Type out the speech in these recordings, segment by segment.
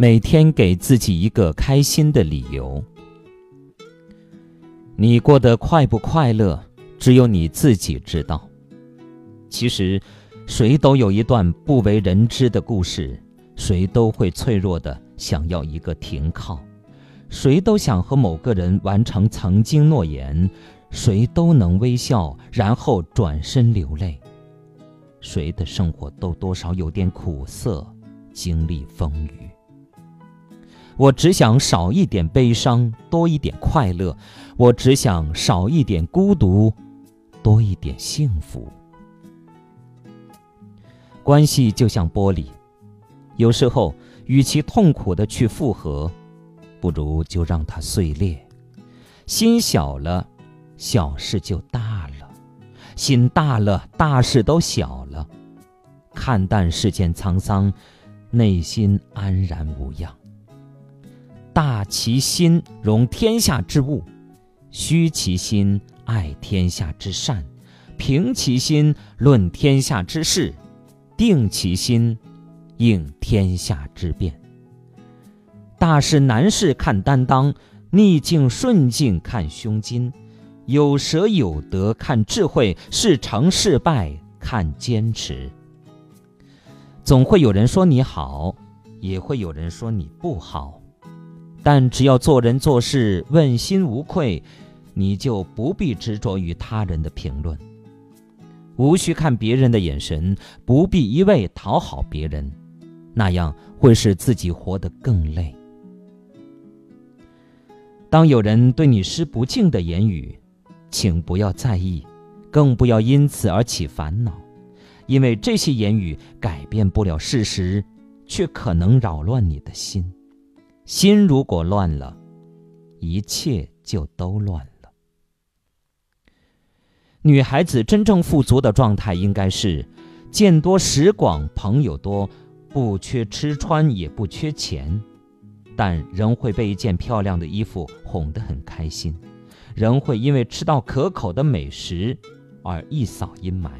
每天给自己一个开心的理由。你过得快不快乐，只有你自己知道。其实，谁都有一段不为人知的故事，谁都会脆弱的想要一个停靠，谁都想和某个人完成曾经诺言，谁都能微笑，然后转身流泪。谁的生活都多少有点苦涩，经历风雨。我只想少一点悲伤，多一点快乐；我只想少一点孤独，多一点幸福。关系就像玻璃，有时候与其痛苦的去复合，不如就让它碎裂。心小了，小事就大了；心大了，大事都小了。看淡世间沧桑，内心安然无恙。大其心，容天下之物；虚其心，爱天下之善；平其心，论天下之事；定其心，应天下之变。大事难事看担当，逆境顺境看胸襟，有舍有得看智慧，是成是败看坚持。总会有人说你好，也会有人说你不好。但只要做人做事问心无愧，你就不必执着于他人的评论，无需看别人的眼神，不必一味讨好别人，那样会使自己活得更累。当有人对你施不敬的言语，请不要在意，更不要因此而起烦恼，因为这些言语改变不了事实，却可能扰乱你的心。心如果乱了，一切就都乱了。女孩子真正富足的状态应该是见多识广，朋友多，不缺吃穿，也不缺钱，但仍会被一件漂亮的衣服哄得很开心，仍会因为吃到可口的美食而一扫阴霾，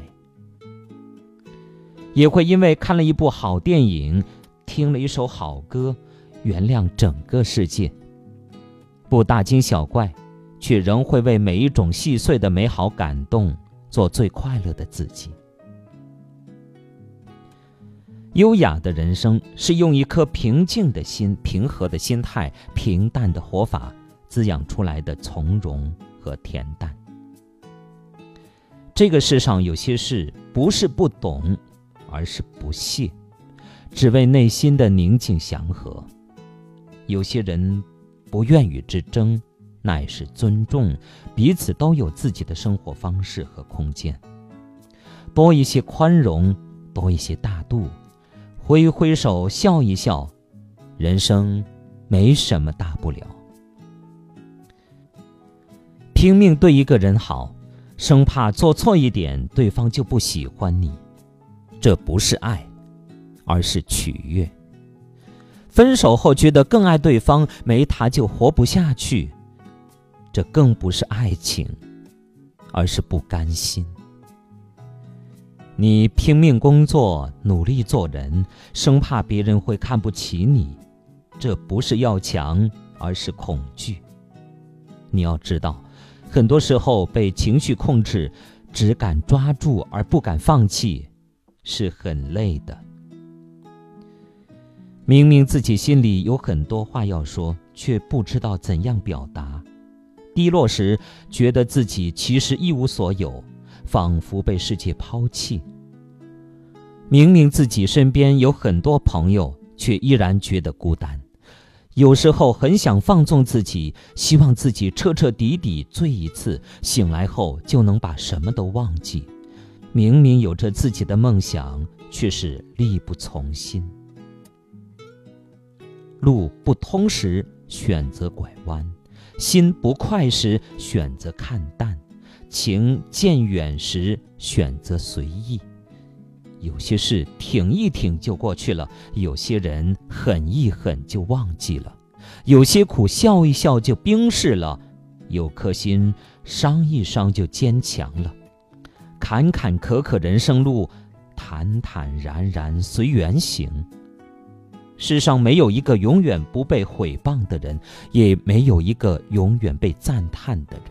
也会因为看了一部好电影，听了一首好歌。原谅整个世界，不大惊小怪，却仍会为每一种细碎的美好感动，做最快乐的自己。优雅的人生是用一颗平静的心、平和的心态、平淡的活法滋养出来的从容和恬淡。这个世上有些事不是不懂，而是不屑，只为内心的宁静祥和。有些人不愿与之争，乃是尊重彼此都有自己的生活方式和空间。多一些宽容，多一些大度，挥挥手，笑一笑，人生没什么大不了。拼命对一个人好，生怕做错一点，对方就不喜欢你，这不是爱，而是取悦。分手后觉得更爱对方，没他就活不下去。这更不是爱情，而是不甘心。你拼命工作，努力做人，生怕别人会看不起你，这不是要强，而是恐惧。你要知道，很多时候被情绪控制，只敢抓住而不敢放弃，是很累的。明明自己心里有很多话要说，却不知道怎样表达；低落时，觉得自己其实一无所有，仿佛被世界抛弃。明明自己身边有很多朋友，却依然觉得孤单。有时候很想放纵自己，希望自己彻彻底底醉一次，醒来后就能把什么都忘记。明明有着自己的梦想，却是力不从心。路不通时选择拐弯，心不快时选择看淡，情渐远时选择随意。有些事挺一挺就过去了，有些人狠一狠就忘记了，有些苦笑一笑就冰释了，有颗心伤一伤就坚强了。坎坎坷坷人生路，坦坦然然随缘行。世上没有一个永远不被毁谤的人，也没有一个永远被赞叹的人。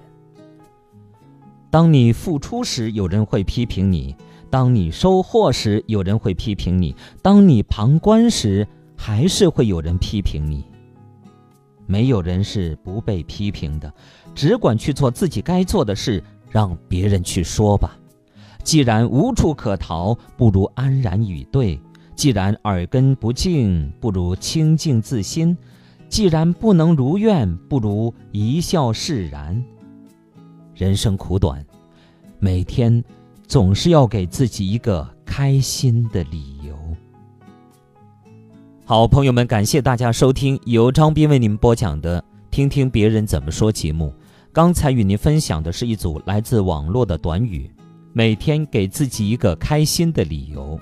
当你付出时，有人会批评你；当你收获时，有人会批评你；当你旁观时，还是会有人批评你。没有人是不被批评的，只管去做自己该做的事，让别人去说吧。既然无处可逃，不如安然以对。既然耳根不净，不如清净自心；既然不能如愿，不如一笑释然。人生苦短，每天总是要给自己一个开心的理由。好，朋友们，感谢大家收听由张斌为您播讲的《听听别人怎么说》节目。刚才与您分享的是一组来自网络的短语，每天给自己一个开心的理由。